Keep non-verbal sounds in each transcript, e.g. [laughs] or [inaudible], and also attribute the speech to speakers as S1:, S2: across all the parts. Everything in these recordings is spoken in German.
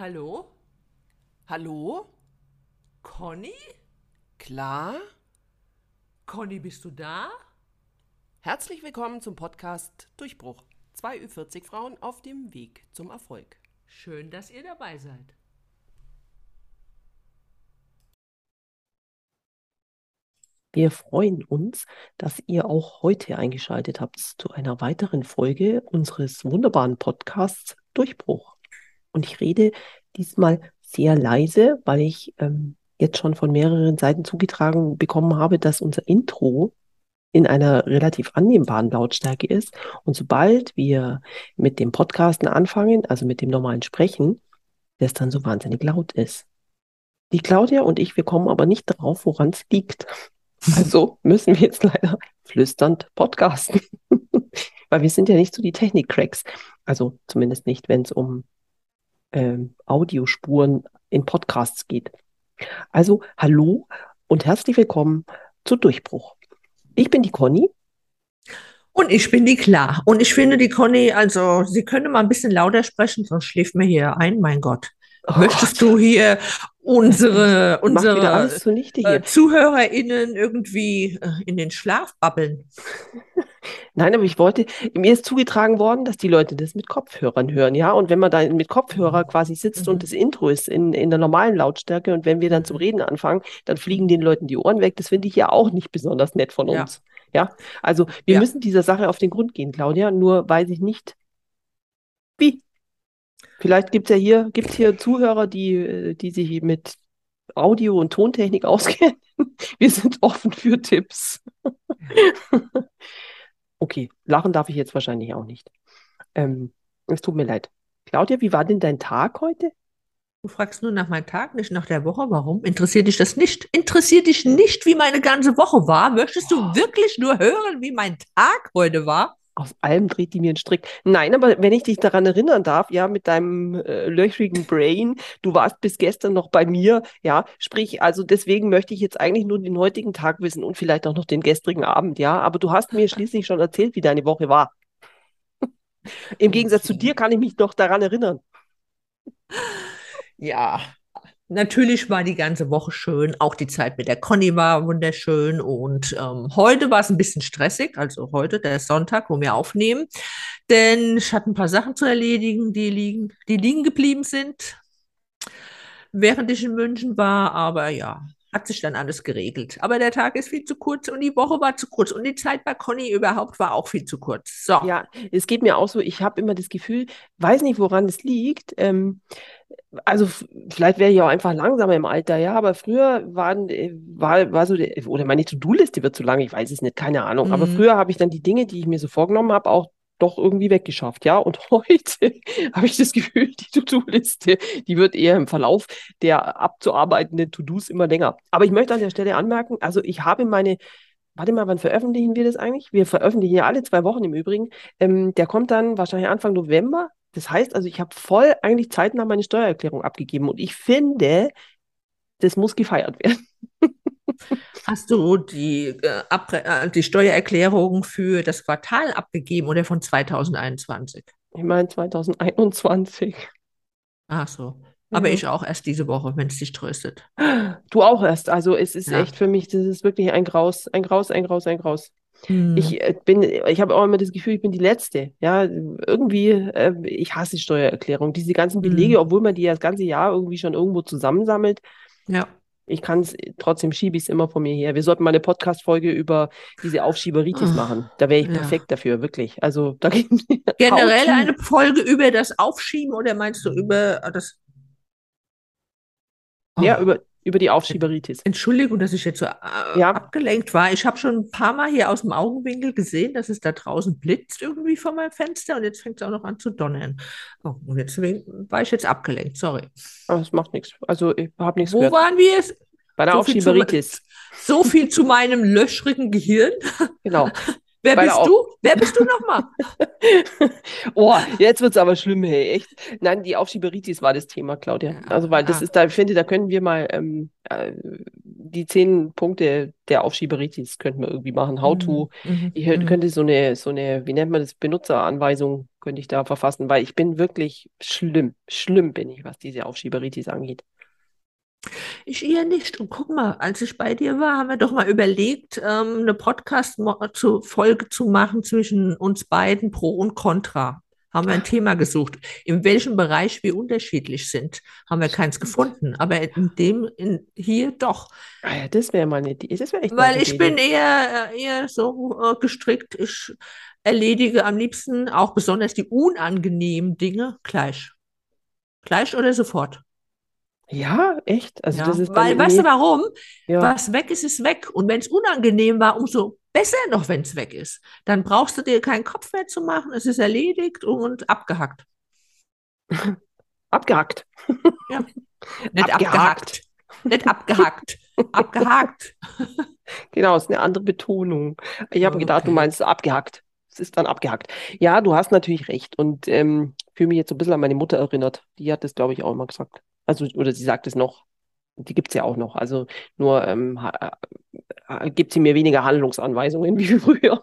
S1: Hallo?
S2: Hallo?
S1: Conny?
S2: Klar?
S1: Conny, bist du da?
S2: Herzlich willkommen zum Podcast Durchbruch. Zwei Ü40 Frauen auf dem Weg zum Erfolg.
S1: Schön, dass ihr dabei seid.
S3: Wir freuen uns, dass ihr auch heute eingeschaltet habt zu einer weiteren Folge unseres wunderbaren Podcasts Durchbruch. Und ich rede diesmal sehr leise, weil ich ähm, jetzt schon von mehreren Seiten zugetragen bekommen habe, dass unser Intro in einer relativ annehmbaren Lautstärke ist. Und sobald wir mit dem Podcasten anfangen, also mit dem normalen Sprechen, das dann so wahnsinnig laut ist. Die Claudia und ich, wir kommen aber nicht drauf, woran es liegt. [laughs] Also müssen wir jetzt leider flüsternd podcasten. [laughs] Weil wir sind ja nicht so die Technik-Cracks. Also zumindest nicht, wenn es um ähm, Audiospuren in Podcasts geht. Also hallo und herzlich willkommen zu Durchbruch. Ich bin die Conny.
S1: Und ich bin die Klar. Und ich finde, die Conny, also, sie könnte mal ein bisschen lauter sprechen, sonst schläft mir hier ein, mein Gott.
S3: Oh
S1: Möchtest
S3: Gott.
S1: du hier unsere, unsere äh. ZuhörerInnen irgendwie äh, in den Schlaf babbeln? [laughs]
S3: Nein, aber ich wollte, mir ist zugetragen worden, dass die Leute das mit Kopfhörern hören, ja. Und wenn man da mit Kopfhörer quasi sitzt
S1: Mhm.
S3: und das Intro ist in, in der normalen Lautstärke und wenn wir dann zum Reden anfangen, dann fliegen den Leuten die Ohren weg. Das finde ich ja auch nicht besonders nett von
S1: Ja.
S3: uns. Ja, also wir
S1: Ja.
S3: müssen dieser Sache auf den Grund gehen, Claudia, nur weiß ich nicht, wie. Vielleicht gibt es ja hier, gibt's hier Zuhörer, die, äh, die sich mit Audio- und Tontechnik [laughs] auskennen. Wir sind offen für Tipps. [laughs] Okay, lachen darf ich jetzt wahrscheinlich auch nicht. Ähm, es tut mir leid. Claudia, wie war denn dein Tag heute?
S1: Du fragst nur nach meinem Tag, nicht nach der Woche. Warum? Interessiert dich das nicht? Interessiert dich nicht, wie meine ganze Woche war? Möchtest du wirklich nur hören, wie mein Tag heute war?
S3: Aus allem dreht die mir einen Strick. Nein, aber wenn ich dich daran erinnern darf, ja, mit deinem äh, löchrigen Brain, du warst bis gestern noch bei mir, ja, sprich, also deswegen möchte ich jetzt eigentlich nur den heutigen Tag wissen und vielleicht auch noch den gestrigen Abend, ja, aber du hast mir schließlich schon erzählt, wie deine Woche war. Im Gegensatz zu dir kann ich mich noch daran erinnern.
S1: Ja, natürlich war die ganze Woche schön. Auch die Zeit mit der Conny war wunderschön. Und ähm, heute war es ein bisschen stressig. Also heute, der Sonntag, wo wir aufnehmen. Denn ich hatte ein paar Sachen zu erledigen, die liegen, die liegen geblieben sind, während ich in München war. Aber ja, hat sich dann alles geregelt. Aber der Tag ist viel zu kurz und die Woche war zu kurz. Und die Zeit bei Conny überhaupt war auch viel zu kurz. So.
S3: Ja, es geht mir auch so, ich habe immer das Gefühl, weiß nicht, woran es liegt. Ähm, also vielleicht wäre ich auch einfach langsamer im Alter, ja, aber früher waren, äh, war, war so, der, oder meine To-Do-Liste wird zu lang, ich weiß es nicht, keine Ahnung. Aber
S1: Mhm.
S3: früher habe ich dann die Dinge, die ich mir so vorgenommen habe, auch doch irgendwie weggeschafft, ja. Und [laughs] heute habe ich das Gefühl, die To-Do-Liste, die wird eher im Verlauf der abzuarbeitenden To-Dos immer länger. Aber ich möchte an der Stelle anmerken, also ich habe meine Warte mal, wann veröffentlichen wir das eigentlich? Wir veröffentlichen ja alle zwei Wochen im Übrigen. Ähm, der kommt dann wahrscheinlich Anfang November. Das heißt also, ich habe voll eigentlich zeitnah meine Steuererklärung abgegeben und ich finde, das muss gefeiert werden. [laughs]
S1: Hast du die, äh, äh, die Steuererklärung für das Quartal abgegeben oder von 2021?
S3: Ich meine 2021.
S1: Ach so. Aber
S3: Ja.
S1: ich auch erst diese Woche, wenn es dich tröstet.
S3: Du auch erst. Also es ist
S1: Ja.
S3: echt für mich, das ist wirklich ein Graus, ein Graus, ein Graus, ein Graus.
S1: Hm.
S3: Ich äh, bin, ich habe auch immer das Gefühl, ich bin die Letzte. Ja, irgendwie, äh, ich hasse Steuererklärung. Diese ganzen Belege,
S1: Hm.
S3: obwohl man die ja das ganze Jahr irgendwie schon irgendwo zusammensammelt.
S1: Ja.
S3: Ich kann es, trotzdem schiebe ich es immer von mir her. Wir sollten mal eine Podcast-Folge über diese Aufschieberitis
S1: Ach,
S3: machen. Da wäre ich
S1: ja.
S3: perfekt dafür, wirklich. Also da [laughs]
S1: Generell eine Folge über das Aufschieben oder meinst du über das?
S3: Ja,
S1: Oh.
S3: über, über die Aufschieberitis.
S1: Entschuldigung, dass ich jetzt so äh,
S3: Ja.
S1: abgelenkt war. Ich habe schon ein paar Mal hier aus dem Augenwinkel gesehen, dass es da draußen blitzt irgendwie vor meinem Fenster und jetzt fängt es auch noch an zu donnern. Oh, und deswegen war ich jetzt abgelenkt, sorry.
S3: Aber das macht nichts. Also ich habe nichts
S1: Wo
S3: gehört.
S1: waren wir?
S3: Bei der
S1: So viel zu-
S3: Aufschieberitis.
S1: So viel zu meinem löchrigen Gehirn.
S3: Genau. [laughs]
S1: Wer
S3: Bei
S1: bist du? Wer bist du nochmal? [laughs]
S3: Oh, jetzt wird es aber schlimm, hey, echt. Nein, die Aufschieberitis war das Thema, Claudia. Also, weil das
S1: ah.
S3: ist, da ich finde, da können wir mal ähm, äh, die zehn Punkte der Aufschieberitis könnten wir irgendwie machen. How to.
S1: Mhm,
S3: Ich hör-
S1: mhm.
S3: könnte so eine, so eine, wie nennt man das, Benutzeranweisung könnte ich da verfassen, weil ich bin wirklich schlimm, schlimm bin ich, was diese Aufschieberitis angeht.
S1: Ich eher nicht. Und guck mal, als ich bei dir war, haben wir doch mal überlegt, ähm, eine Podcast-Folge zu machen zwischen uns beiden, Pro und Contra. Haben wir ein Thema gesucht. In welchem Bereich wir unterschiedlich sind, haben wir keins gefunden. Aber in dem, in, hier doch.
S3: Ah ja, das wäre mal eine Idee. Das wär echt
S1: Weil ich
S3: Idee.
S1: bin eher, äh, eher so äh, gestrickt. Ich erledige am liebsten auch besonders die unangenehmen Dinge gleich. Gleich oder sofort.
S3: Ja, echt? Also
S1: Ja,
S3: das ist
S1: weil, weißt du warum?
S3: ja.
S1: Was weg ist, ist weg. Und wenn es unangenehm war, umso besser noch, wenn es weg ist. Dann brauchst du dir keinen Kopf mehr zu machen. Es ist erledigt und abgehackt. [laughs]
S3: abgehackt. [laughs]
S1: Nicht
S3: Abgehakt.
S1: abgehackt. Nicht abgehackt. [laughs] abgehakt.
S3: Genau, ist eine andere Betonung. Ich habe gedacht, du
S1: Okay.
S3: meinst abgehackt. Es ist dann abgehackt. Ja, du hast natürlich recht. Und ähm, fühle mich jetzt so ein bisschen an meine Mutter erinnert. Die hat das, glaube ich, auch immer gesagt. Also, oder sie sagt es noch. Die gibt es ja auch noch. Also nur ähm, ha- äh, gibt sie mir weniger Handlungsanweisungen [laughs] wie früher.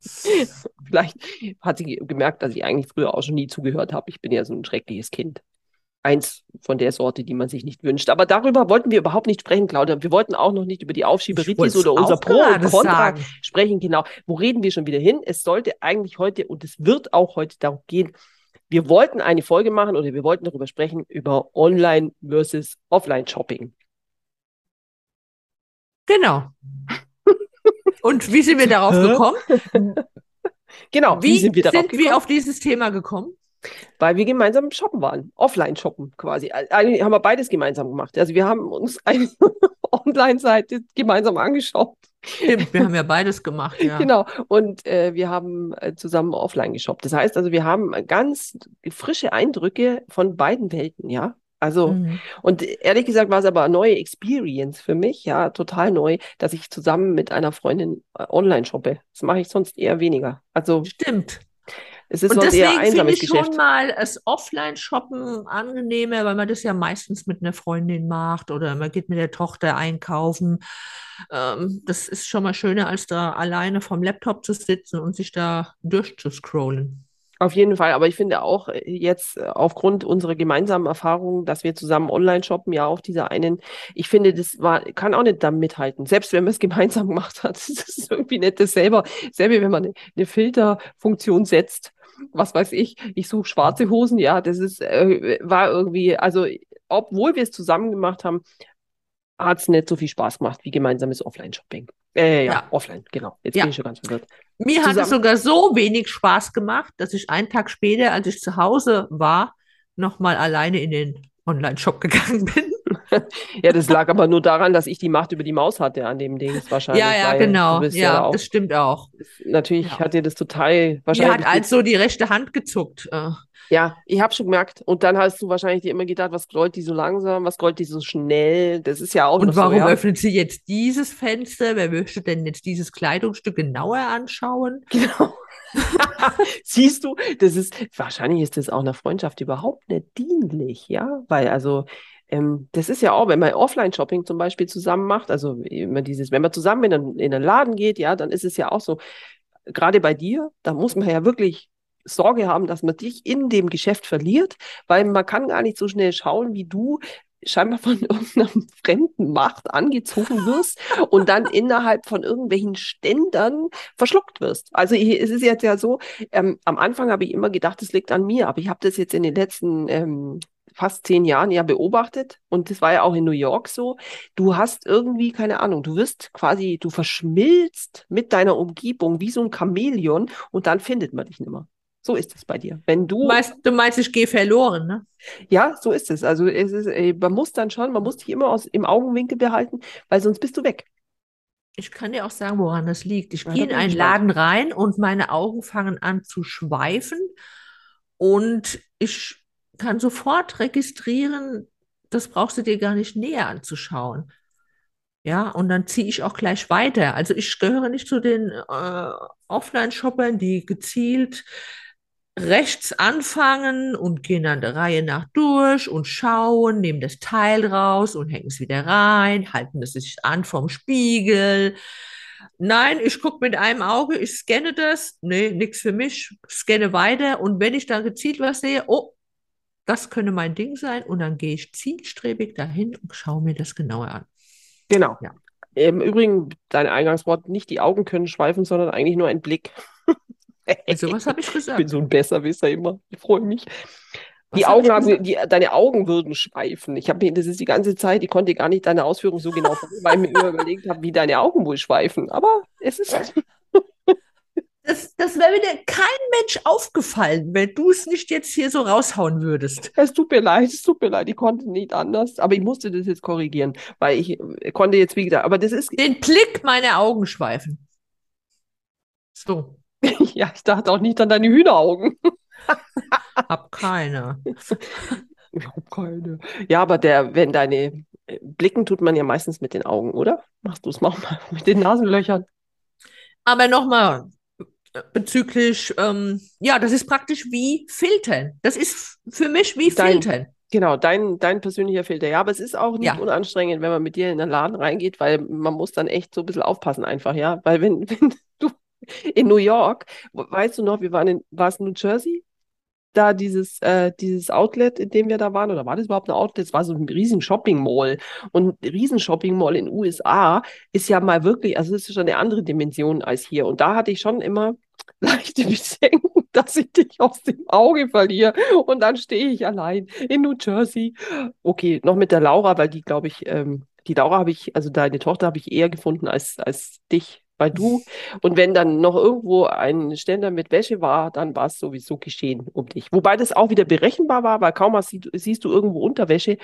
S3: [laughs] Vielleicht hat sie gemerkt, dass ich eigentlich früher auch schon nie zugehört habe. Ich bin ja so ein schreckliches Kind. Eins von der Sorte, die man sich nicht wünscht. Aber darüber wollten wir überhaupt nicht sprechen, Claudia. Wir wollten auch noch nicht über die Aufschieberitis oder unser Pro und Contra
S1: sagen.
S3: sprechen. Genau. Wo reden wir schon wieder hin? Es sollte eigentlich heute und es wird auch heute darum gehen, wir wollten eine Folge machen oder wir wollten darüber sprechen, über Online versus Offline Shopping.
S1: Genau. Und wie sind wir darauf gekommen?
S3: Genau, wie, sind wir darauf
S1: sind
S3: gekommen?
S1: wir auf dieses Thema gekommen?
S3: Weil wir gemeinsam shoppen waren. Offline shoppen quasi. Eigentlich haben wir beides gemeinsam gemacht. Also wir haben uns [laughs] eine Online-Seite gemeinsam angeschaut.
S1: Stimmt, wir haben ja beides gemacht, ja.
S3: Genau. Und äh, wir haben äh, zusammen offline geshoppt. Das heißt also, wir haben ganz frische Eindrücke von beiden Welten, ja. Also,
S1: Mhm.
S3: und ehrlich gesagt war es aber eine neue Experience für mich, ja, total neu, dass ich zusammen mit einer Freundin äh, online shoppe. Das mache ich sonst eher weniger. Also,
S1: Stimmt.
S3: Es ist
S1: Und deswegen finde ich
S3: Geschäft.
S1: schon mal das Offline-Shoppen angenehmer, weil man das ja meistens mit einer Freundin macht oder man geht mit der Tochter einkaufen. Ähm, das ist schon mal schöner, als da alleine vom Laptop zu sitzen und sich da durchzuscrollen.
S3: Auf jeden Fall, aber ich finde auch äh, jetzt äh, aufgrund unserer gemeinsamen Erfahrungen, dass wir zusammen online shoppen, ja auf dieser einen, ich finde, das war, kann auch nicht da mithalten. Selbst wenn man es [laughs] gemeinsam gemacht hat, das ist irgendwie nicht das selber, wenn man eine, eine Filterfunktion setzt, was weiß ich, ich suche schwarze Hosen, ja, das ist, äh, war irgendwie, also obwohl wir es zusammen gemacht haben, hat es nicht so viel Spaß gemacht wie gemeinsames Offline-Shopping. Äh, ja,
S1: Ja.
S3: offline, genau. Jetzt
S1: Ja.
S3: bin ich schon ganz verwirrt.
S1: Mir hat es sogar so wenig Spaß gemacht, dass ich einen Tag später, als ich zu Hause war, nochmal alleine in den Online-Shop gegangen [laughs] bin.
S3: Ja, das lag aber nur daran, dass ich die Macht über die Maus hatte an dem Ding wahrscheinlich.
S1: Ja, ja, genau. Ja,
S3: ja auch,
S1: das stimmt auch.
S3: natürlich
S1: ja.
S3: hat dir das total
S1: Mir
S3: wahrscheinlich.
S1: hat also die rechte Hand gezuckt.
S3: Ja, ich habe schon gemerkt. Und dann hast du wahrscheinlich dir immer gedacht, was scrollt die so langsam, was scrollt die so schnell? Das ist ja auch
S1: Und warum
S3: so, ja.
S1: öffnet sie jetzt dieses Fenster? Wer möchte denn jetzt dieses Kleidungsstück genauer anschauen?
S3: Genau. [laughs] Siehst du, das ist, wahrscheinlich ist das auch einer Freundschaft überhaupt nicht dienlich, ja, weil also, ähm, das ist ja auch, wenn man Offline-Shopping zum Beispiel zusammen macht, also immer dieses, wenn man zusammen in einen, in einen Laden geht, ja, dann ist es ja auch so, gerade bei dir, da muss man ja wirklich Sorge haben, dass man dich in dem Geschäft verliert, weil man kann gar nicht so schnell schauen, wie du scheinbar von [laughs] irgendeiner fremden Macht angezogen wirst und dann innerhalb von irgendwelchen Ständern verschluckt wirst. Also es ist jetzt ja so, ähm, am Anfang habe ich immer gedacht, es liegt an mir, aber ich habe das jetzt in den letzten ähm, fast zehn Jahren ja beobachtet und das war ja auch in New York so. Du hast irgendwie, keine Ahnung, du wirst quasi, du verschmilzt mit deiner Umgebung wie so ein Chamäleon und dann findet man dich nicht mehr. So ist es bei dir. Wenn
S1: Du
S3: du,
S1: meinst, du meinst, ich gehe verloren, ne?
S3: ja, so ist es. Also es ist, äh, man muss dann schon, man muss dich immer aus, im Augenwinkel behalten, weil sonst bist du weg.
S1: Ich kann dir auch sagen, woran das liegt. Ich
S3: Ja,
S1: gehe in einen. Laden rein und meine Augen fangen an zu schweifen und ich kann sofort registrieren, das brauchst du dir gar nicht näher anzuschauen. Ja, und dann ziehe ich auch gleich weiter. Also ich gehöre nicht zu den äh, Offline-Shoppern, die gezielt rechts anfangen und gehen dann der Reihe nach durch und schauen, nehmen das Teil raus und hängen es wieder rein, halten es sich an vom Spiegel. Nein, ich gucke mit einem Auge, ich scanne das. Nee, nichts für mich. Scanne weiter. Und wenn ich dann gezielt was sehe, oh, das könnte mein Ding sein. Und dann gehe ich zielstrebig dahin und schaue mir das genauer an.
S3: Genau.
S1: Ja.
S3: Im Übrigen, dein Eingangswort, nicht die Augen können schweifen, sondern eigentlich nur ein Blick. [laughs]
S1: Also, was habe ich
S3: Ich bin
S1: gesagt?
S3: so ein Besserwisser immer. Ich freue mich.
S1: Was
S3: Die
S1: hab
S3: Augen haben,
S1: gesagt?
S3: die, deine Augen würden schweifen. Ich habe mir, das ist die ganze Zeit, ich konnte gar nicht deine Ausführung so genau folgen, weil ich mir immer überlegt habe, wie deine Augen wohl schweifen. Aber es ist, [laughs]
S1: Das, das wäre mir kein Mensch aufgefallen, wenn du es nicht jetzt hier so raushauen würdest.
S3: es tut mir leid, es tut mir leid, ich konnte nicht anders. Aber ich musste das jetzt korrigieren, weil ich äh, konnte jetzt, wie gesagt, aber das ist,
S1: Den Blick meiner Augen schweifen. So, [laughs]
S3: ja, ich dachte auch nicht an deine Hühneraugen. [laughs]
S1: hab keine. [laughs]
S3: Ich habe keine. Ja, aber der, wenn deine äh, Blicken tut man ja meistens mit den Augen, oder? Machst du es mal mit den Nasenlöchern?
S1: Aber nochmal bezüglich, ähm, ja, das ist praktisch wie Filtern. Das ist für mich wie
S3: Dein-
S1: Filtern.
S3: Genau, dein, dein persönlicher Filter. Ja, aber es ist auch nicht
S1: Ja.
S3: unanstrengend, wenn man mit dir in den Laden reingeht, weil man muss dann echt so ein bisschen aufpassen einfach, ja. Weil wenn, wenn du [laughs] in New York, weißt du noch, wir waren in, war es New Jersey? Da dieses, äh, dieses Outlet, in dem wir da waren, oder war das überhaupt ein Outlet? Es war so ein riesen Shopping Mall. Und ein riesen Shopping Mall in USA ist ja mal wirklich, also es ist schon eine andere Dimension als hier. Und da hatte ich schon immer [laughs] leichte Bedenken, [laughs] dass ich dich aus dem Auge verliere. Und dann stehe ich allein in New Jersey. Okay, noch mit der Laura, weil die, glaube ich, ähm, die Laura habe ich, also deine Tochter habe ich eher gefunden als, als dich, weil du. Und wenn dann noch irgendwo ein Ständer mit Wäsche war, dann war es sowieso geschehen um dich. Wobei das auch wieder berechenbar war, weil kaum hast, siehst du irgendwo Unterwäsche.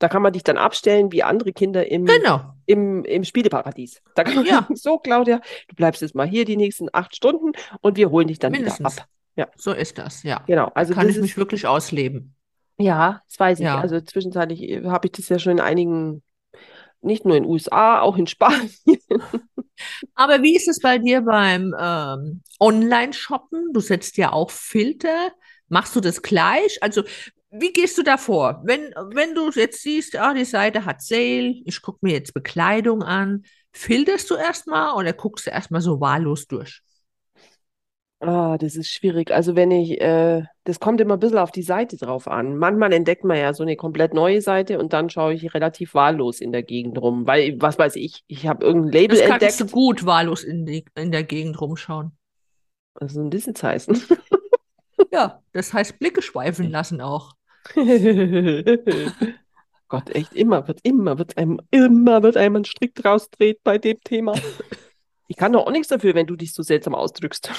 S3: Da kann man dich dann abstellen wie andere Kinder im,
S1: Genau.
S3: im, im Spieleparadies. Da kann man
S1: Ja.
S3: sagen, [laughs] so, Claudia, du bleibst jetzt mal hier die nächsten acht Stunden und wir holen dich dann wieder
S1: Mindestens.
S3: ab. Ja.
S1: So ist das, ja.
S3: Genau. Also
S1: Kann ich mich wirklich ausleben.
S3: ja, das weiß ich.
S1: Ja.
S3: Also zwischenzeitlich äh, habe ich das ja schon in einigen, nicht nur in den USA, auch in Spanien.
S1: Aber wie ist es bei dir beim ähm, Online-Shoppen? Du setzt ja auch Filter. Machst du das gleich? Also, wie gehst du da vor? Wenn, wenn du jetzt siehst, ah, die Seite hat Sale, ich gucke mir jetzt Bekleidung an, filterst du erstmal oder guckst du erstmal so wahllos durch?
S3: Ah, das ist schwierig. Also wenn ich, äh, das kommt immer ein bisschen auf die Seite drauf an. Manchmal entdeckt man ja so eine komplett neue Seite und dann schaue ich relativ wahllos in der Gegend rum, weil, was weiß ich, ich habe irgendein Label
S1: Das kannst du
S3: entdeckt.
S1: gut wahllos in, die, in der Gegend rumschauen.
S3: Was soll das jetzt heißen?
S1: Ja, das heißt Blicke schweifen lassen auch. [laughs]
S3: Gott, echt, immer wird, immer wird einem, immer wird einem ein Strick draus dreht bei dem Thema. Ich kann doch auch nichts dafür, wenn du dich so seltsam ausdrückst.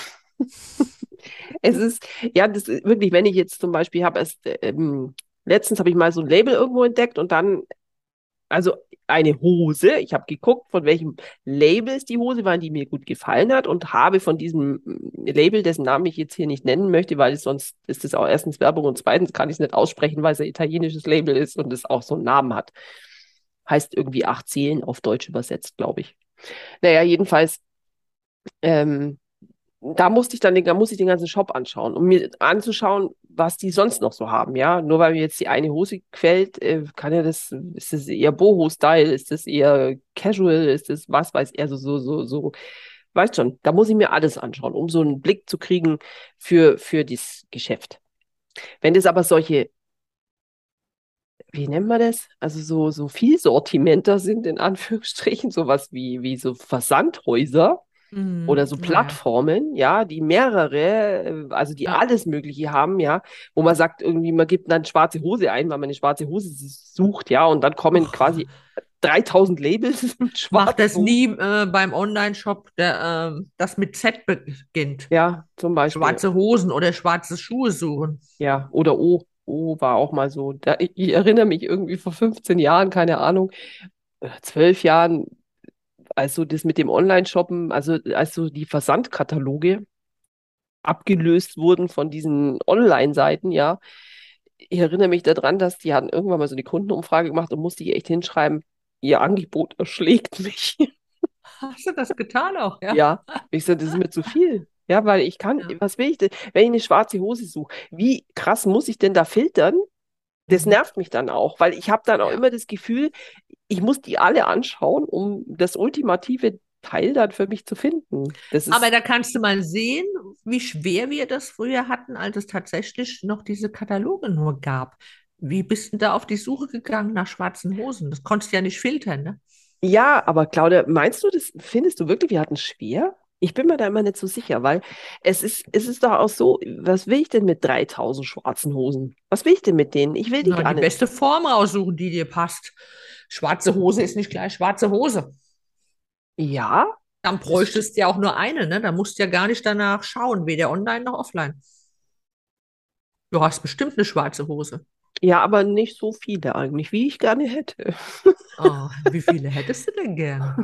S3: Es ist, ja, das ist wirklich, wenn ich jetzt zum Beispiel habe, erst, ähm, letztens habe ich mal so ein Label irgendwo entdeckt und dann, also eine Hose, ich habe geguckt, von welchem Label es die Hose war, die mir gut gefallen hat und habe von diesem Label, dessen Namen ich jetzt hier nicht nennen möchte, weil es sonst ist es auch erstens Werbung und zweitens kann ich es nicht aussprechen, weil es ein italienisches Label ist und es auch so einen Namen hat. Heißt irgendwie acht Seelen auf Deutsch übersetzt, glaube ich. Naja, jedenfalls, ähm, da musste ich dann den, da muss ich den ganzen Shop anschauen, um mir anzuschauen, was die sonst noch so haben, ja. Nur weil mir jetzt die eine Hose gefällt, äh, kann ja das, ist das eher Boho-Style, ist das eher Casual, ist das was weiß er, so, so, so, so, weißt schon, da muss ich mir alles anschauen, um so einen Blick zu kriegen für, für das Geschäft. Wenn das aber solche, wie nennen wir das? Also so, so Vielsortimenter sind, in Anführungsstrichen, sowas wie, wie so Versandhäuser,
S1: Mhm,
S3: oder so. Plattformen, ja, die mehrere, äh, also die
S1: Ja.
S3: alles Mögliche haben, ja, wo man sagt, irgendwie, man gibt dann schwarze Hose ein, weil man eine schwarze Hose sucht, ja, und dann kommen
S1: Och.
S3: quasi 3000 Labels [laughs] mit
S1: Mach
S3: schwarzen
S1: das nie äh, beim Online-Shop, der, ähm, das mit Z beginnt.
S3: Ja, zum Beispiel.
S1: Schwarze Hosen oder schwarze Schuhe suchen.
S3: Ja, oder O. O war auch mal so. Da, ich, ich erinnere mich irgendwie vor 15 Jahren, keine Ahnung, oder 12 Jahren, als so das mit dem Online-Shoppen, also als so die Versandkataloge abgelöst wurden von diesen Online-Seiten, ja. Ich erinnere mich daran, dass die hatten irgendwann mal so eine Kundenumfrage gemacht und musste ich echt hinschreiben, ihr Angebot erschlägt mich. [laughs]
S1: Hast du das getan auch, ja?
S3: Ja, ich sage, das ist mir zu viel. Ja, weil ich kann,
S1: Ja.
S3: was will ich denn, wenn ich eine schwarze Hose suche, wie krass muss ich denn da filtern? Das nervt mich dann auch, weil ich habe dann auch
S1: Ja.
S3: immer das Gefühl, ich muss die alle anschauen, um das ultimative Teil dann für mich zu finden.
S1: Aber da kannst du mal sehen, wie schwer wir das früher hatten, als es tatsächlich noch diese Kataloge nur gab. Wie bist du da auf die Suche gegangen nach schwarzen Hosen? Das konntest du ja nicht filtern, ne?
S3: ja, aber Claudia, meinst du, das findest du wirklich, wir hatten schwer? Ich bin mir da immer nicht so sicher, weil es ist, es ist doch auch so, was will ich denn mit 3000 schwarzen Hosen? Was will ich denn mit denen? Ich will die
S1: Na,
S3: gar
S1: die
S3: nicht.
S1: beste Form raussuchen, die dir passt. Schwarze Hose ist nicht gleich schwarze Hose.
S3: Ja,
S1: Dann bräuchtest du ja auch nur eine, ne? Da musst du ja gar nicht danach schauen, weder online noch offline. Du hast bestimmt eine schwarze Hose.
S3: ja, aber nicht so viele eigentlich, wie ich gerne hätte.
S1: Oh, [laughs] wie viele hättest du denn gern?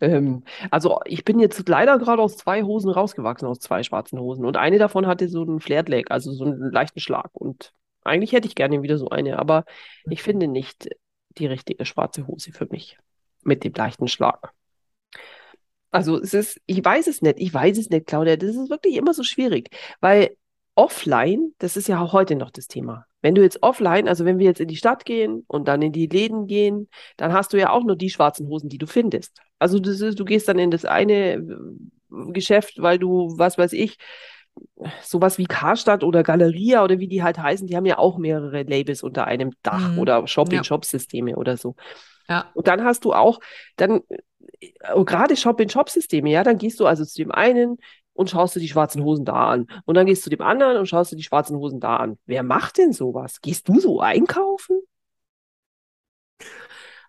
S3: Ähm, also ich bin jetzt leider gerade aus zwei Hosen rausgewachsen, aus zwei schwarzen Hosen. Und eine davon hatte so einen Flared Leg, also so einen leichten Schlag. Und eigentlich hätte ich gerne wieder so eine, aber ich finde nicht die richtige schwarze Hose für mich mit dem leichten Schlag. Also es ist, ich weiß es nicht, ich weiß es nicht, Claudia. Das ist wirklich immer so schwierig, weil offline, das ist ja auch heute noch das Thema. Wenn du jetzt offline, also wenn wir jetzt in die Stadt gehen und dann in die Läden gehen, dann hast du ja auch nur die schwarzen Hosen, die du findest. Also ist, du gehst dann in das eine äh, Geschäft, weil du, was weiß ich, sowas wie Karstadt oder Galeria oder wie die halt heißen, die haben ja auch mehrere Labels unter einem Dach
S1: Mhm.
S3: oder Shop-in-Shop-Systeme oder so.
S1: Ja.
S3: Und dann hast du auch, dann äh, gerade Shop-in-Shop-Systeme, ja, dann gehst du also zu dem einen und schaust du die schwarzen Hosen da an. Und dann gehst du zu dem anderen und schaust du die schwarzen Hosen da an. Wer macht denn sowas? Gehst du so einkaufen?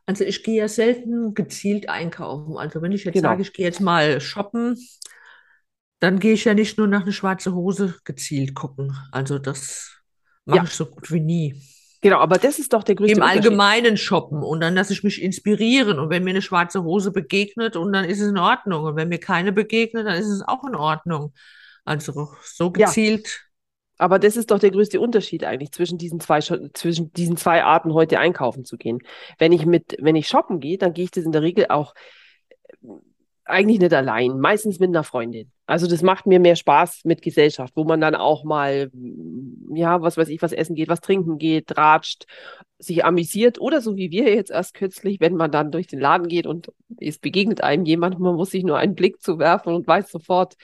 S1: Also ich gehe ja selten gezielt einkaufen. Also wenn ich jetzt
S3: Genau.
S1: sage, ich gehe jetzt mal shoppen, dann gehe ich ja nicht nur nach einer schwarzen Hose gezielt gucken. Also das mache
S3: Ja.
S1: ich so gut wie nie.
S3: Genau, aber das ist doch der größte
S1: Im. Allgemeinen shoppen und dann lasse ich mich inspirieren. Und wenn mir eine schwarze Hose begegnet, und dann ist es in Ordnung. Und wenn mir keine begegnet, dann ist es auch in Ordnung. Also so
S3: Ja.
S1: gezielt.
S3: Aber das ist doch der größte Unterschied eigentlich zwischen diesen zwei, zwischen diesen zwei Arten, heute einkaufen zu gehen. Wenn ich mit, wenn ich shoppen gehe, dann gehe ich das in der Regel auch eigentlich nicht allein, meistens mit einer Freundin. Also das macht mir mehr Spaß mit Gesellschaft, wo man dann auch mal, mm, ja, was weiß ich, was essen geht, was trinken geht, ratscht, sich amüsiert oder so wie wir jetzt erst kürzlich, wenn man dann durch den Laden geht und es begegnet einem jemand, man muss sich nur einen Blick zuwerfen und weiß sofort,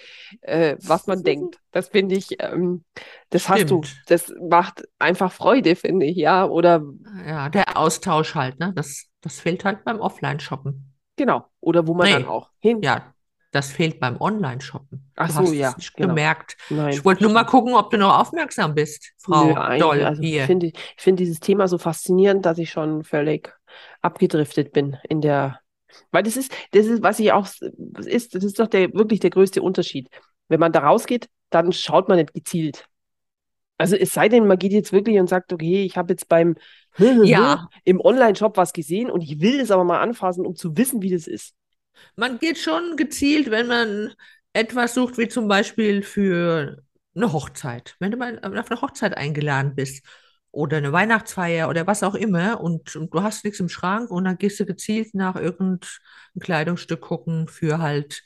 S3: äh, was man denkt. Das finde ich, ähm, das hast du,
S1: Stimmt.
S3: das macht einfach Freude, finde ich, ja, oder
S1: Ja, der Austausch halt, ne? Das, das fehlt halt beim Offline-Shoppen.
S3: Genau, oder wo man
S1: Nee.
S3: dann auch hin.
S1: Ja, das fehlt beim Online-Shoppen.
S3: Ach
S1: Du
S3: so, ja,
S1: es nicht
S3: genau.
S1: gemerkt.
S3: Nein,
S1: Ich wollte nur mal gucken, ob du noch aufmerksam bist, Frau
S3: Nö,
S1: Doll,
S3: also ich
S1: hier.
S3: finde, ich finde dieses Thema so faszinierend, dass ich schon völlig abgedriftet bin in der, weil das ist, das ist, was ich auch, das ist, das ist doch der, wirklich der größte Unterschied. Wenn man da rausgeht, dann schaut man nicht gezielt. Also es sei denn, man geht jetzt wirklich und sagt, okay, ich habe jetzt beim [laughs]
S1: Ja.
S3: im Online-Shop was gesehen und ich will das aber mal anfassen, um zu wissen, wie das ist.
S1: Man geht schon gezielt, wenn man etwas sucht, wie zum Beispiel für eine Hochzeit. Wenn du mal auf eine Hochzeit eingeladen bist oder eine Weihnachtsfeier oder was auch immer und, und du hast nichts im Schrank und dann gehst du gezielt nach irgendeinem Kleidungsstück gucken für halt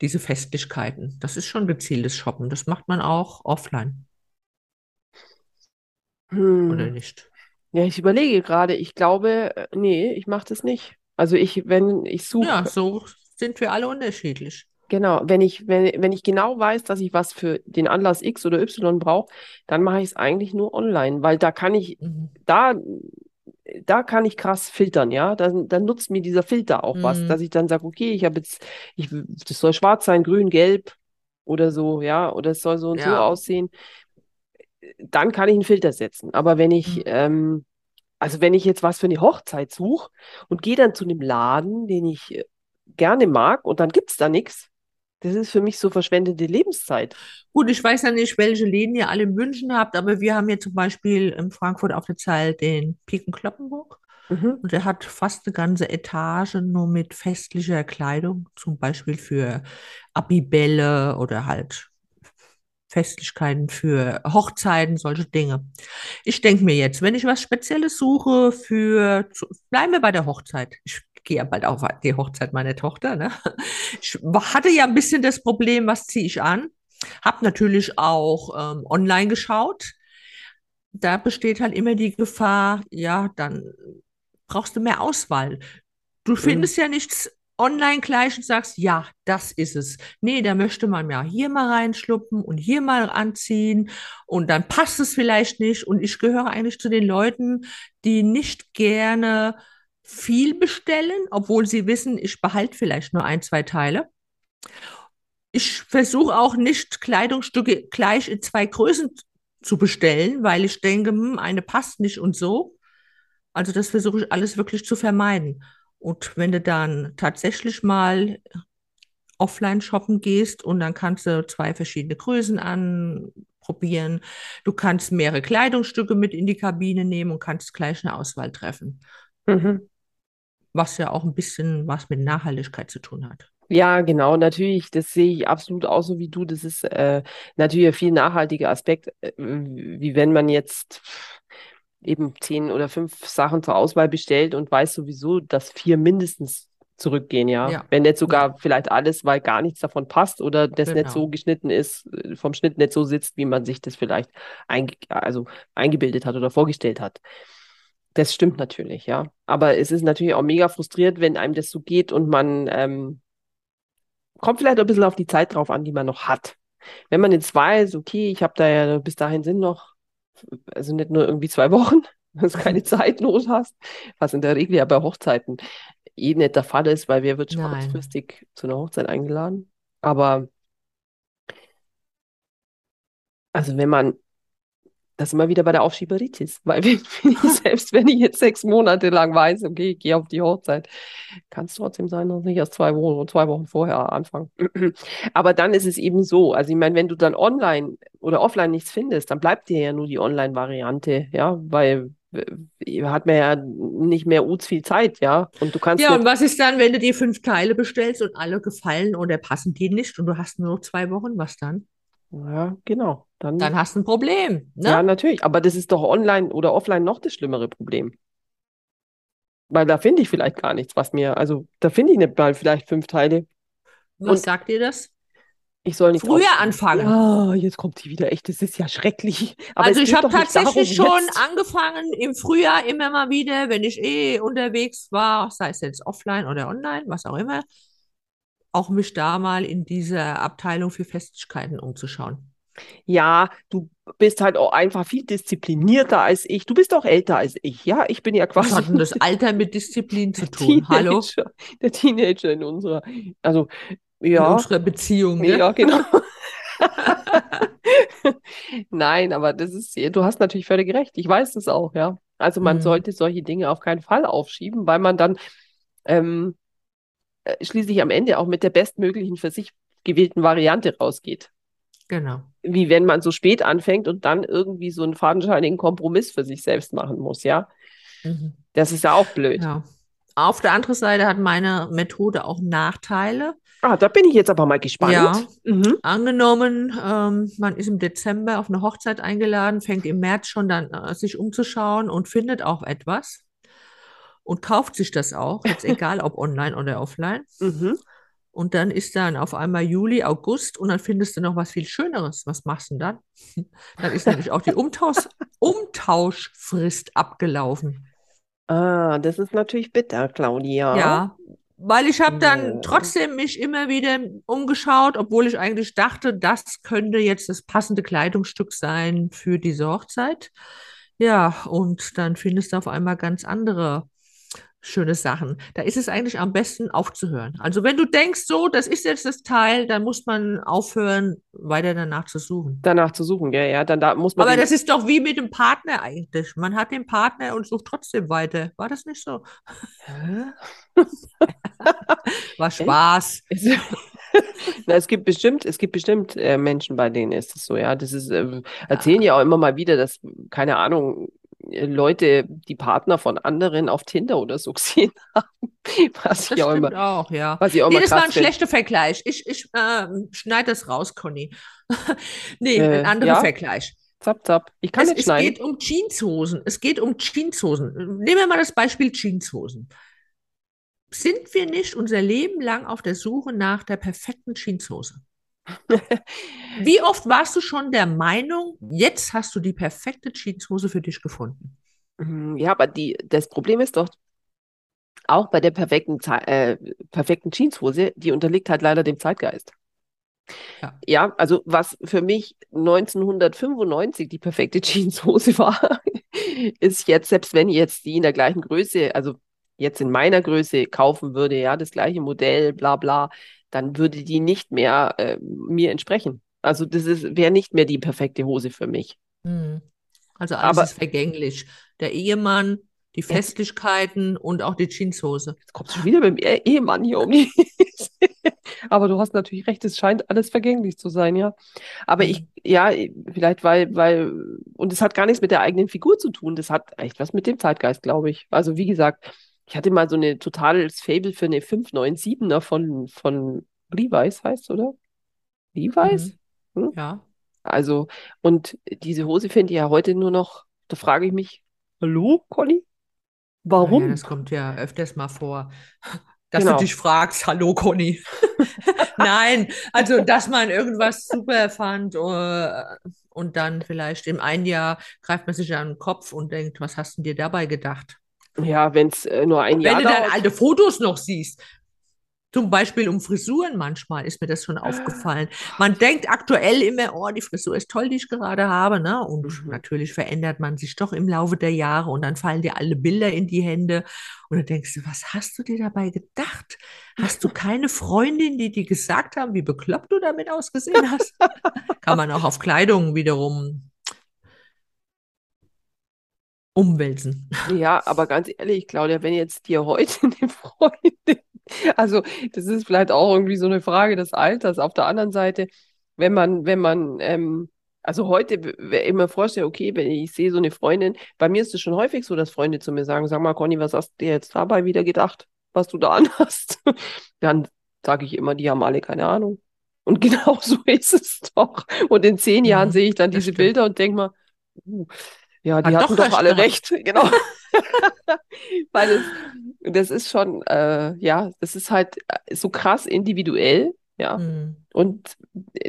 S1: diese Festlichkeiten. Das ist schon gezieltes Shoppen. Das macht man auch offline, oder
S3: Hm.
S1: nicht?
S3: Ja, ich überlege gerade, ich glaube, äh, nee, ich mache das nicht. Also ich, wenn ich suche,
S1: Ja, so sind wir alle unterschiedlich.
S3: Genau, wenn ich, wenn, wenn ich genau weiß, dass ich was für den Anlass X oder Y brauche, dann mache ich es eigentlich nur online, weil da kann ich,
S1: Mhm.
S3: da, da kann ich krass filtern, ja. Dann, dann nutzt mir dieser Filter auch was,
S1: Mhm.
S3: dass ich dann sage, okay, ich habe jetzt, ich, das soll schwarz sein, grün, gelb oder so, ja, oder es soll so und so
S1: Ja.
S3: aussehen. Dann kann ich einen Filter setzen. Aber wenn ich,
S1: Mhm.
S3: ähm, also wenn ich jetzt was für eine Hochzeit suche und gehe dann zu einem Laden, den ich äh, gerne mag und dann gibt es da nichts, das ist für mich so verschwendete Lebenszeit.
S1: Gut, ich weiß ja nicht, welche Läden ihr alle in München habt, aber wir haben hier zum Beispiel in Frankfurt auf der Zeil den Piken Kloppenburg
S3: Mhm.
S1: und der hat fast eine ganze Etage nur mit festlicher Kleidung, zum Beispiel für Abibälle oder halt Festlichkeiten für Hochzeiten, solche Dinge. Ich denke mir jetzt, wenn ich was Spezielles suche für, bleiben wir bei der Hochzeit. Ich gehe ja bald auf die Hochzeit meiner Tochter, ne? Ich hatte ja ein bisschen das Problem, was ziehe ich an? Hab natürlich auch ähm, online geschaut. Da besteht halt immer die Gefahr, ja, dann brauchst du mehr Auswahl. Du findest ja nichts online gleich und sagst, ja, das ist es. Nee, da möchte man ja hier mal reinschluppen und hier mal anziehen und dann passt es vielleicht nicht. Und ich gehöre eigentlich zu den Leuten, die nicht gerne viel bestellen, obwohl sie wissen, ich behalte vielleicht nur ein, zwei Teile. Ich versuche auch nicht Kleidungsstücke gleich in zwei Größen zu bestellen, weil ich denke, hm, eine passt nicht und so. Also das versuche ich alles wirklich zu vermeiden. Und wenn du dann tatsächlich mal offline shoppen gehst und dann kannst du zwei verschiedene Größen anprobieren. Du kannst mehrere Kleidungsstücke mit in die Kabine nehmen und kannst gleich eine Auswahl treffen. Mhm. Was ja auch ein bisschen was mit Nachhaltigkeit zu tun hat.
S3: Ja, genau, natürlich, das sehe ich absolut auch so wie du. Das ist äh, natürlich ein viel nachhaltiger Aspekt, äh, wie wenn man jetzt eben zehn oder fünf Sachen zur Auswahl bestellt und weiß sowieso, dass vier mindestens zurückgehen, ja. ja. Wenn nicht sogar ja. vielleicht alles, weil gar nichts davon passt oder das genau. nicht so geschnitten ist, äh, vom Schnitt nicht so sitzt, wie man sich das vielleicht einge also eingebildet hat oder vorgestellt hat. Das stimmt natürlich, ja. Aber es ist natürlich auch mega frustriert, wenn einem das so geht und man ähm, kommt vielleicht ein bisschen auf die Zeit drauf an, die man noch hat. Wenn man jetzt weiß, okay, ich habe da ja bis dahin sind noch, also nicht nur irgendwie zwei Wochen, [laughs] dass du keine Zeitnot hast, was in der Regel ja bei Hochzeiten eh nicht der Fall ist, weil wer wird schon kurzfristig zu einer Hochzeit eingeladen. Aber also wenn man das immer wieder bei der Aufschieberitis, weil wenn, [laughs] selbst wenn ich jetzt sechs Monate lang weiß, okay, ich gehe auf die Hochzeit, kann es trotzdem sein, dass ich erst zwei Wochen, zwei Wochen vorher anfange. [clears throat] Aber dann ist es eben so, also ich meine, wenn du dann online oder offline nichts findest, dann bleibt dir ja nur die Online-Variante, ja, weil äh, hat man ja nicht mehr uts viel Zeit, ja. Und du kannst.
S1: Ja, und was ist dann, wenn du dir fünf Teile bestellst und alle gefallen oder passen die nicht und du hast nur noch zwei Wochen, was dann?
S3: Ja, genau.
S1: Dann, dann hast du ein Problem. Ne?
S3: Ja, natürlich. Aber das ist doch online oder offline noch das schlimmere Problem. Weil da finde ich vielleicht gar nichts, was mir, also da finde ich nicht mal vielleicht fünf Teile.
S1: Was Und sagt ihr das?
S3: Ich soll nicht
S1: früher anfangen.
S3: Ja, jetzt kommt sie wieder. Echt, das ist ja schrecklich. [laughs]
S1: Aber also ich habe tatsächlich darum, schon jetzt... angefangen im Frühjahr immer mal wieder, wenn ich eh unterwegs war, sei es jetzt offline oder online, was auch immer, auch mich da mal in dieser Abteilung für Festigkeiten umzuschauen.
S3: Ja, du bist halt auch einfach viel disziplinierter als ich. Du bist auch älter als ich, ja? Ich bin ja quasi.
S1: Was hat denn das [laughs] Alter mit Disziplin zu tun? Teenager, Hallo?
S3: Der Teenager in unserer, also ja.
S1: In unserer Beziehung.
S3: Ne? Ja, genau. [laughs] [laughs] Nein, aber das ist, du hast natürlich völlig recht. Ich weiß das auch, ja. Also man mhm. sollte solche Dinge auf keinen Fall aufschieben, weil man dann ähm, äh, schließlich am Ende auch mit der bestmöglichen für sich gewählten Variante rausgeht.
S1: Genau.
S3: Wie wenn man so spät anfängt und dann irgendwie so einen fadenscheinigen Kompromiss für sich selbst machen muss, ja. Mhm. Das ist ja auch blöd. Ja.
S1: Auf der anderen Seite hat meine Methode auch Nachteile.
S3: Ah, da bin ich jetzt aber mal gespannt. Ja,
S1: mhm. angenommen, ähm, man ist im Dezember auf eine Hochzeit eingeladen, fängt im März schon dann äh, sich umzuschauen und findet auch etwas und kauft sich das auch, jetzt [laughs] egal ob online oder offline. Mhm. Und dann ist dann auf einmal Juli, August und dann findest du noch was viel Schöneres. Was machst du denn dann? [laughs] Dann ist nämlich auch die Umtausch Umtauschfrist abgelaufen.
S3: Ah, das ist natürlich bitter, Claudia.
S1: Ja, weil ich habe dann trotzdem mich immer wieder umgeschaut, obwohl ich eigentlich dachte, das könnte jetzt das passende Kleidungsstück sein für diese Hochzeit. Ja, und dann findest du auf einmal ganz andere schöne Sachen. Da ist es eigentlich am besten aufzuhören. Also wenn du denkst, so, das ist jetzt das Teil, dann muss man aufhören, weiter danach zu suchen.
S3: Danach zu suchen, ja, ja, dann da muss man.
S1: Aber das ist doch wie mit dem Partner eigentlich. Man hat den Partner und sucht trotzdem weiter. War das nicht so? [laughs] War Spaß. [laughs]
S3: Na, es gibt bestimmt, es gibt bestimmt äh, Menschen, bei denen ist es so, ja. Das ist, äh, erzählen ja. ja auch immer mal wieder, dass, keine Ahnung, Leute die Partner von anderen auf Tinder oder so [laughs] gesehen haben.
S1: Was das ich auch immer, auch, ja. Was ich auch nee, das war ein schlechter Vergleich. Ich, ich äh, schneide das raus, Conny. [laughs] nee, äh, ein anderer ja? Vergleich.
S3: Zap, zap. Ich kann es,
S1: nicht schneiden. Es geht um Jeanshosen. Es geht um Jeanshosen. Nehmen wir mal das Beispiel Jeanshosen. Sind wir nicht unser Leben lang auf der Suche nach der perfekten Jeanshose? [laughs] Wie oft warst du schon der Meinung, jetzt hast du die perfekte Jeanshose für dich gefunden?
S3: Mhm, ja, aber die, das Problem ist doch, auch bei der perfekten, äh, perfekten Jeanshose, die unterliegt halt leider dem Zeitgeist.
S1: Ja.
S3: Ja, also was für mich 1995 die perfekte [laughs] Jeanshose war, ist jetzt, selbst wenn ich jetzt die in der gleichen Größe, also jetzt in meiner Größe kaufen würde, ja, das gleiche Modell, bla bla, dann würde die nicht mehr äh, mir entsprechen. Also das wäre nicht mehr die perfekte Hose für mich.
S1: Hm. Also alles
S3: Aber-
S1: ist vergänglich. Der Ehemann, die Festlichkeiten und auch die Jeanshose.
S3: Jetzt kommst du schon wieder mit dem E- Ehemann hier um die. Aber du hast natürlich recht, es scheint alles vergänglich zu sein, ja. Aber ich, ja, vielleicht weil, weil, und es hat gar nichts mit der eigenen Figur zu tun. Das hat echt was mit dem Zeitgeist, glaube ich. Also wie gesagt, ich hatte mal so eine totales Fable für eine 597er von, von Levi's heißt, oder? Levi's?
S1: Ja.
S3: Also, und diese Hose finde ich ja heute nur noch, da frage ich mich, hallo, Conny? Warum?
S1: Ja, das kommt ja öfters mal vor, [laughs] dass
S3: Genau.
S1: du dich fragst, hallo Conny. [laughs] Nein, also dass man irgendwas super fand äh, und dann vielleicht im einen Jahr greift man sich an den Kopf und denkt, was hast du dir dabei gedacht?
S3: Ja, wenn es äh, nur ein Jahr
S1: Wenn du dann alte Fotos noch siehst, zum Beispiel um Frisuren manchmal, ist mir das schon aufgefallen. Man denkt aktuell immer, oh, die Frisur ist toll, die ich gerade habe, ne? Und
S3: Mhm.
S1: natürlich verändert man sich doch im Laufe der Jahre und dann fallen dir alle Bilder in die Hände und dann denkst du, was hast du dir dabei gedacht? Hast du keine Freundin, die dir gesagt haben, wie bekloppt du damit ausgesehen hast? [laughs] Kann man auch auf Kleidung wiederum umwälzen.
S3: Ja, aber ganz ehrlich, Claudia, wenn jetzt dir heute [laughs] eine Freundin, also das ist vielleicht auch irgendwie so eine Frage des Alters. Auf der anderen Seite, wenn man, wenn man, ähm, also heute immer vorstelle, okay, wenn ich sehe so eine Freundin, bei mir ist es schon häufig so, dass Freunde zu mir sagen, sag mal, Conny, was hast du dir jetzt dabei wieder gedacht, was du da [laughs] anhast? Dann sage ich immer, die haben alle keine Ahnung. Und [laughs] genau so ist es doch. Und in zehn Jahren
S1: Mhm,
S3: sehe ich dann diese
S1: stimmt.
S3: Bilder und denke mal, uh, ja, die
S1: Hat
S3: hatten
S1: doch
S3: doch alle
S1: recht. [laughs]
S3: Genau. [laughs] Weil es, das ist schon, äh, ja, das ist halt äh, so krass individuell, ja.
S1: Hm.
S3: Und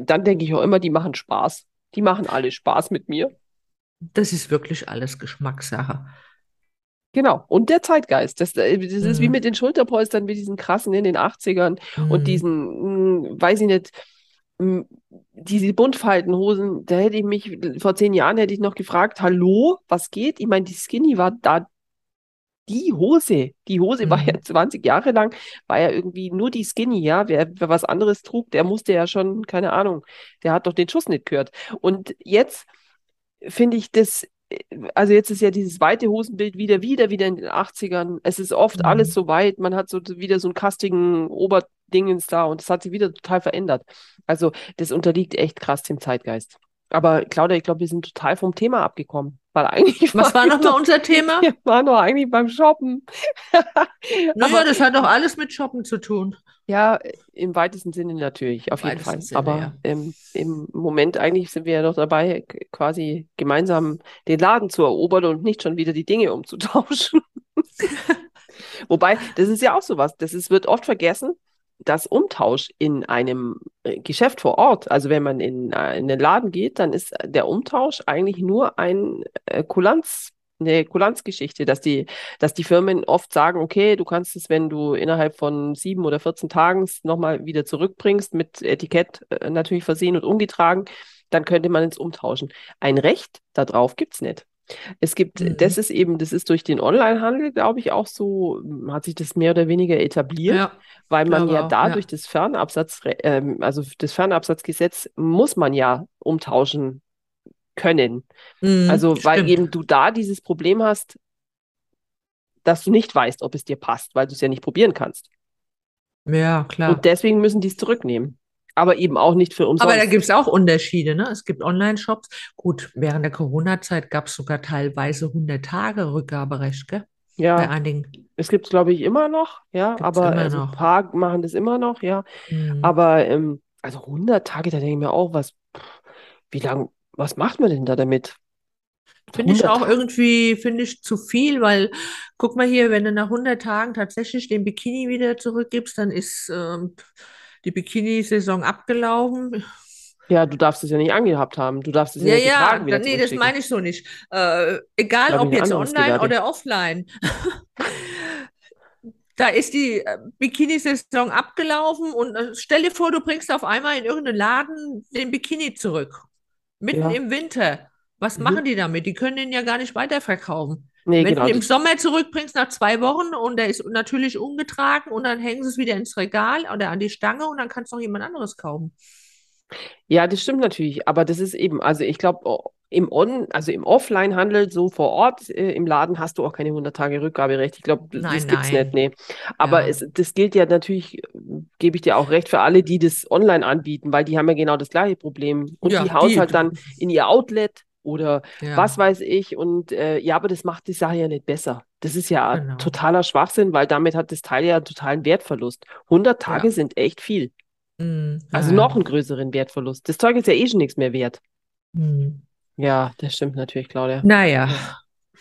S3: dann denke ich auch immer, die machen Spaß. Die machen alle Spaß mit mir.
S1: Das ist wirklich alles Geschmackssache.
S3: Genau. Und der Zeitgeist. Das, äh, das ist wie
S1: Mhm.
S3: mit den Schulterpolstern, mit diesen krassen in den 80ern und
S1: Hm.
S3: diesen, mh, weiß ich nicht, diese Buntfaltenhosen, da hätte ich mich, vor zehn Jahren hätte ich noch gefragt, hallo, was geht? Ich meine, die Skinny war da die Hose. Die Hose war ja
S1: Mhm.
S3: 20 Jahre lang, war ja irgendwie nur die Skinny, ja. Wer, wer was anderes trug, der musste ja schon, keine Ahnung, der hat doch den Schuss nicht gehört. Und jetzt finde ich das, also jetzt ist ja dieses weite Hosenbild wieder, wieder, wieder in den 80ern. Es ist oft
S1: Mhm.
S3: alles so weit, man hat so wieder so einen kastigen Oberdingens da und das hat sich wieder total verändert. Also das unterliegt echt krass dem Zeitgeist. Aber Claudia, ich glaube, wir sind total vom Thema abgekommen. Weil eigentlich
S1: Was war nochmal unser Thema? [laughs]
S3: wir waren doch eigentlich beim Shoppen. [laughs]
S1: Naja,
S3: Aber
S1: das hat doch alles mit Shoppen zu tun.
S3: ja, im weitesten Sinne natürlich, auf jeden
S1: weitesten
S3: Fall.
S1: Sinne,
S3: Aber
S1: ja.
S3: ähm, im Moment eigentlich sind wir ja noch dabei, quasi gemeinsam den Laden zu erobern und nicht schon wieder die Dinge umzutauschen. [laughs] Wobei, das ist ja auch sowas. Das ist, wird oft vergessen, dass Umtausch in einem äh, Geschäft vor Ort, also wenn man in, äh, in den Laden geht, dann ist der Umtausch eigentlich nur ein äh, Kulanz, eine Kulanzgeschichte, dass die, dass die Firmen oft sagen, okay, du kannst es, wenn du innerhalb von sieben oder 14 Tagen nochmal wieder zurückbringst, mit Etikett natürlich versehen und umgetragen, dann könnte man es umtauschen. Ein Recht darauf gibt es nicht. Es gibt,
S1: Mhm.
S3: das ist eben, das ist durch den Onlinehandel, glaube ich, auch so, hm, hat sich das mehr oder weniger etabliert,
S1: Ja,
S3: weil man ja
S1: auch,
S3: da
S1: ja.
S3: durch das Fernabsatz, ähm, also das Fernabsatzgesetz muss man ja umtauschen können.
S1: Mhm,
S3: Also, weil
S1: stimmt.
S3: eben du da dieses Problem hast, dass du nicht weißt, ob es dir passt, weil du es ja nicht probieren kannst.
S1: Ja, klar.
S3: Und deswegen müssen die es zurücknehmen. Aber eben auch nicht für umsonst.
S1: Aber da gibt es auch Unterschiede, ne? Es gibt Online-Shops. Gut, während der Corona-Zeit gab es sogar teilweise 100 Tage Rückgaberecht, gell? Bei
S3: ja,
S1: einigen.
S3: es gibt es, glaube ich, immer noch, ja,
S1: Gibt's
S3: aber also ein
S1: noch.
S3: paar machen das immer noch, ja.
S1: Mhm.
S3: Aber ähm, also 100 Tage, da denke ich mir auch, was, pff, wie lang, was macht man denn da damit?
S1: Finde ich
S3: 100
S1: auch irgendwie, finde ich zu viel, weil guck mal hier, wenn du nach 100 Tagen tatsächlich den Bikini wieder zurückgibst, dann ist ähm, die Bikini-Saison abgelaufen.
S3: Ja, du darfst es ja nicht angehabt haben. Du darfst es ja
S1: Ja,
S3: nicht
S1: ja,
S3: getragen wieder
S1: dann, nee, das meine ich so nicht. Äh, egal ob jetzt online oder offline. [laughs] Da ist die äh, Bikini-Saison abgelaufen und äh, stell dir vor, du bringst auf einmal in irgendeinen Laden den Bikini zurück. Mitten
S3: Ja.
S1: im Winter. Was
S3: Mhm.
S1: machen die damit? Die können den ja gar nicht weiterverkaufen.
S3: Nee,
S1: Wenn
S3: genau.
S1: du im Sommer zurückbringst nach zwei Wochen und der ist natürlich ungetragen und dann hängen sie es wieder ins Regal oder an die Stange und dann kannst du noch jemand anderes kaufen.
S3: Ja, das stimmt natürlich, aber das ist eben, also ich glaube, im On, also im Offline-Handel, so vor Ort äh, im Laden, hast du auch keine 100 Tage Rückgaberecht. Ich glaube, das, gibt's
S1: nein.
S3: nicht, nee. Aber
S1: Ja.
S3: es, das gilt ja natürlich, gebe ich dir auch recht, für alle, die das online anbieten, weil die haben ja genau das gleiche Problem. Und
S1: Ja,
S3: die hauen
S1: die-
S3: halt dann in ihr Outlet oder
S1: Ja.
S3: was weiß ich. Und äh, ja, aber das macht die Sache ja nicht besser. Das ist ja
S1: Genau.
S3: totaler Schwachsinn, weil damit hat das Teil ja einen totalen Wertverlust. 100 Tage
S1: Ja.
S3: sind echt viel.
S1: Mm,
S3: Also
S1: ja.
S3: noch einen größeren Wertverlust. Das Zeug ist ja eh schon nichts mehr wert.
S1: Mm.
S3: Ja, das stimmt natürlich, Claudia.
S1: Naja,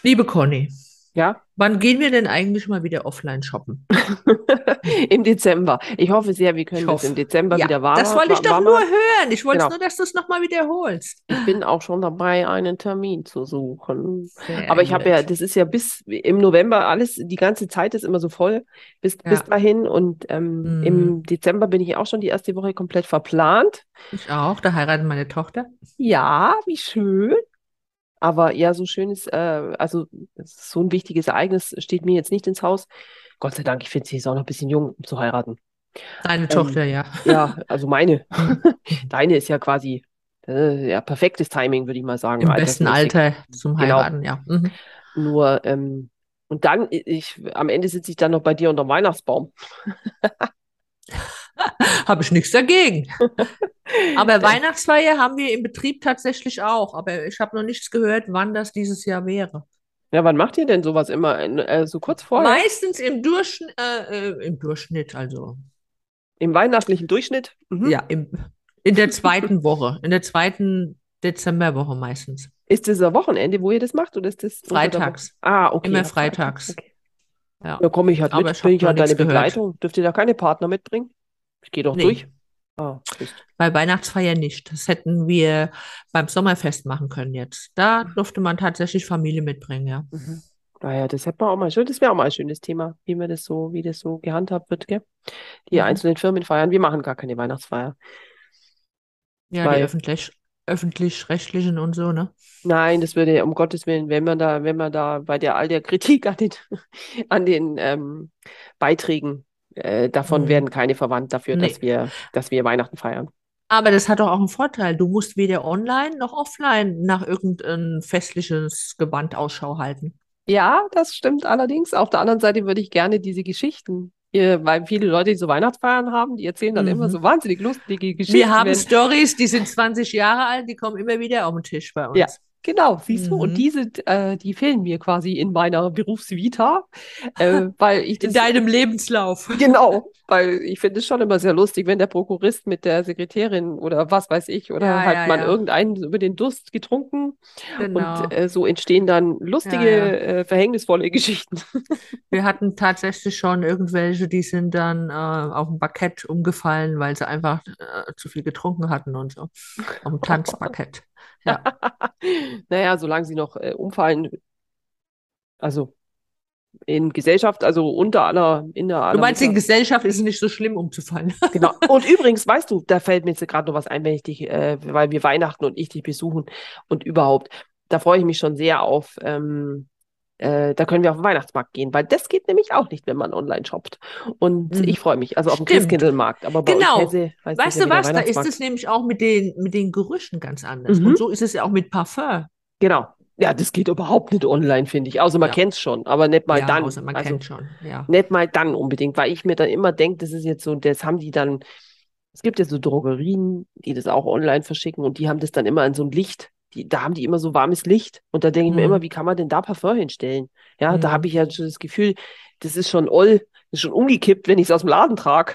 S1: liebe Conny,
S3: Ja,
S1: wann gehen wir denn eigentlich mal wieder offline shoppen? [laughs]
S3: im Dezember. Ich hoffe sehr, wir können das im Dezember
S1: Ja,
S3: wieder warm
S1: das wollte ich doch nur hören. Ich wollte
S3: Genau.
S1: nur, dass du es nochmal wiederholst.
S3: Ich bin auch schon dabei, einen Termin zu suchen.
S1: Sehr
S3: Aber ich habe ja, das ist ja bis im November alles, die ganze Zeit ist immer so voll bis,
S1: Ja.
S3: bis dahin. Und ähm,
S1: Mhm.
S3: im Dezember bin ich auch schon die erste Woche komplett verplant.
S1: Ich auch, da heiratet meine Tochter.
S3: Ja, wie schön. Aber ja, so schön ist, äh, also so ein wichtiges Ereignis steht mir jetzt nicht ins Haus. Gott sei Dank, ich finde, sie ist auch noch ein bisschen jung, um zu heiraten.
S1: Deine
S3: Ähm,
S1: Tochter, ja.
S3: Ja, also meine. [laughs] Deine ist ja quasi äh, ja, perfektes Timing, würde ich mal sagen,
S1: Im besten. Alter zum
S3: Genau.
S1: Heiraten, ja. Mhm.
S3: Nur, ähm, und dann, ich, am Ende sitze ich dann noch bei dir unter dem Weihnachtsbaum. [laughs] [laughs]
S1: Habe ich nichts dagegen. [laughs] Aber Weihnachtsfeier haben wir im Betrieb tatsächlich auch. Aber ich habe noch nichts gehört, wann das dieses Jahr wäre.
S3: Ja, wann macht ihr denn sowas immer? Äh, so kurz vorher?
S1: Meistens im Durchschnitt, äh, äh, im Durchschnitt, also
S3: Im weihnachtlichen Durchschnitt? Mhm.
S1: ja, im, in der zweiten [laughs] Woche, in der zweiten Dezemberwoche meistens.
S3: Ist das ein Wochenende, wo ihr das macht? Oder ist das?
S1: Freitags.
S3: Ah, okay.
S1: Immer freitags.
S3: Okay.
S1: Ja.
S3: Da komme ich halt
S1: Aber
S3: mit.
S1: ich
S3: Bin ich halt deine
S1: gehört.
S3: Begleitung. Dürft ihr da keine Partner mitbringen? Ich gehe doch
S1: Nee.
S3: durch. Ah, Mist.
S1: Bei Weihnachtsfeier nicht. Das hätten wir beim Sommerfest machen können jetzt. Da durfte man tatsächlich Familie mitbringen, ja.
S3: Mhm. Naja, das hätte man auch mal schön. Das wäre auch mal ein schönes Thema, wie man das so, wie das so gehandhabt wird, gell? Die
S1: Mhm.
S3: einzelnen Firmen feiern. Wir machen gar keine Weihnachtsfeier.
S1: Ja,
S3: Weil-
S1: die öffentlich, öffentlich-rechtlichen und so, ne?
S3: Nein, das würde, um Gottes Willen, wenn man da, wenn man da bei der all der Kritik an den, [laughs] an den ähm, Beiträgen, äh, davon
S1: Mhm.
S3: werden keine verwandt dafür,
S1: Nee.
S3: dass wir, dass wir Weihnachten feiern.
S1: Aber das hat doch auch einen Vorteil. Du musst weder online noch offline nach irgendein festliches Gewand Ausschau halten.
S3: Ja, das stimmt allerdings. Auf der anderen Seite würde ich gerne diese Geschichten, äh, weil viele Leute, die so Weihnachtsfeiern haben, die erzählen dann immer
S1: Mhm.
S3: so wahnsinnig lustige Geschichten.
S1: Wir haben Stories, die sind 20 Jahre alt, die kommen immer wieder auf den Tisch bei uns.
S3: Ja. Genau, siehst du, und
S1: Mhm.
S3: diese, äh, die fehlen mir quasi in meiner Berufsvita, äh, weil ich
S1: In
S3: das,
S1: deinem Lebenslauf.
S3: genau, weil ich finde es schon immer sehr lustig, wenn der Prokurist mit der Sekretärin oder was weiß ich, oder
S1: Ja,
S3: halt
S1: ja,
S3: man
S1: ja.
S3: irgendeinen über den Durst getrunken
S1: Genau.
S3: und äh, so entstehen dann lustige. Äh, verhängnisvolle Geschichten. [laughs]
S1: Wir hatten tatsächlich schon irgendwelche, die sind dann äh, auf dem Parkett umgefallen, weil sie einfach äh, zu viel getrunken hatten und so. Auf dem Tanzparkett. Ja. [laughs]
S3: Naja, solange sie noch äh, umfallen, also in Gesellschaft, also unter aller, in der
S1: Du
S3: aller
S1: meinst, in Gesellschaft ist es nicht so schlimm umzufallen. [laughs]
S3: Genau. Und übrigens, weißt du, da fällt mir jetzt gerade noch was ein, wenn ich dich, äh, weil wir Weihnachten und ich dich besuchen und überhaupt, da freue ich mich schon sehr auf, ähm, äh, da können wir auf den Weihnachtsmarkt gehen, weil das geht nämlich auch nicht, wenn man online shoppt. Und
S1: Mhm.
S3: ich freue mich, also auf dem. Christkindlmarkt, aber bei
S1: Genau.
S3: heißt es
S1: Weißt
S3: ja
S1: du
S3: wieder
S1: was? Da ist es nämlich auch mit den, mit den Gerüchen ganz anders.
S3: Mhm.
S1: Und so ist es ja auch mit Parfum.
S3: Genau. Ja, das geht überhaupt nicht online, finde ich. Außer man
S1: Ja.
S3: kennt es schon, aber nicht mal
S1: Ja,
S3: dann.
S1: außer man
S3: Also,
S1: kennt schon. Ja.
S3: Nicht mal dann unbedingt, weil ich mir dann immer denke, das ist jetzt so, das haben die dann, es gibt ja so Drogerien, die das auch online verschicken und die haben das dann immer in so ein Licht. Die, da haben die immer so warmes Licht. Und da denke ich mir
S1: Mhm.
S3: immer, wie kann man denn da Parfum hinstellen? Ja, da
S1: Mhm.
S3: habe ich ja schon das Gefühl, das ist schon all, ist schon umgekippt, wenn ich es aus dem Laden trage.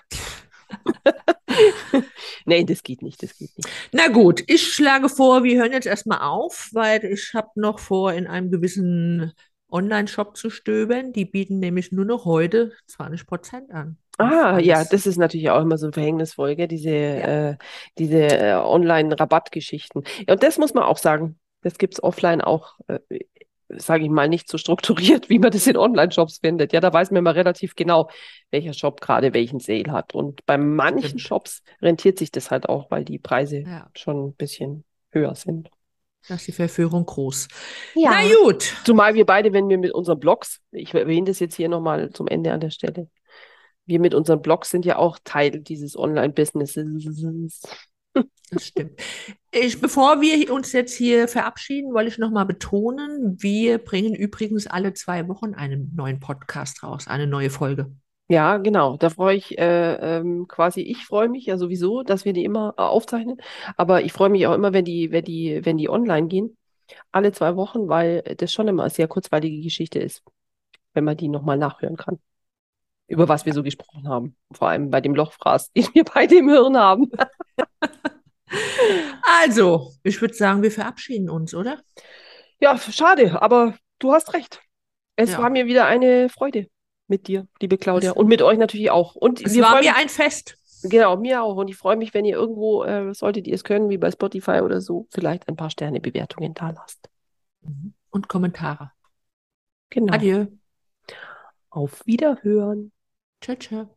S3: [laughs] nee, das geht nicht, das geht nicht.
S1: Na gut, ich schlage vor, wir hören jetzt erstmal auf, weil ich habe noch vor, in einem gewissen Online-Shop zu stöbern. Die bieten nämlich nur noch heute 20% an. auf
S3: Ah, ja, das ist natürlich auch immer so verhängnisvoll, gell? Diese, äh, diese äh, Online-Rabattgeschichten. Ja, und das muss man auch sagen, das gibt es offline auch äh, sage ich mal, nicht so strukturiert, wie man das in Online-Shops findet. Ja, da weiß man immer relativ genau, welcher Shop gerade welchen Sale hat. Und bei manchen. Shops rentiert sich das halt auch, weil die Preise
S1: Ja.
S3: schon ein bisschen höher sind.
S1: Da ist die Verführung groß.
S3: Ja.
S1: Na gut.
S3: Zumal wir beide, wenn wir mit unseren Blogs, ich erwähne das jetzt hier nochmal zum Ende an der Stelle, wir mit unseren Blogs sind ja auch Teil dieses Online-Businesses.
S1: Das stimmt. Ich, bevor wir uns jetzt hier verabschieden, wollte ich nochmal betonen, wir bringen übrigens alle zwei Wochen einen neuen Podcast raus, eine neue Folge.
S3: Ja, genau. Da freue ich äh, ähm, quasi, ich freue mich ja sowieso, dass wir die immer äh, aufzeichnen. Aber ich freue mich auch immer, wenn die, wenn die, wenn die online gehen. Alle zwei Wochen, weil das schon immer eine sehr kurzweilige Geschichte ist, wenn man die nochmal nachhören kann. Über was wir so gesprochen haben. Vor allem bei dem Lochfraß, [laughs] den wir beide im Hirn haben. [laughs]
S1: Also, ich würde sagen, wir verabschieden uns, oder?
S3: Ja, schade, aber du hast recht. Es
S1: Ja.
S3: war mir wieder eine Freude mit dir, liebe Claudia. Und mit euch natürlich auch. Und
S1: Es war mir ein Fest.
S3: Genau, mir auch. Und ich freue mich, wenn ihr irgendwo, äh, solltet ihr es können, wie bei Spotify oder so, vielleicht ein paar Sternebewertungen da lasst.
S1: Und Kommentare.
S3: Genau.
S1: Adieu.
S3: Auf Wiederhören.
S1: Ciao, ciao.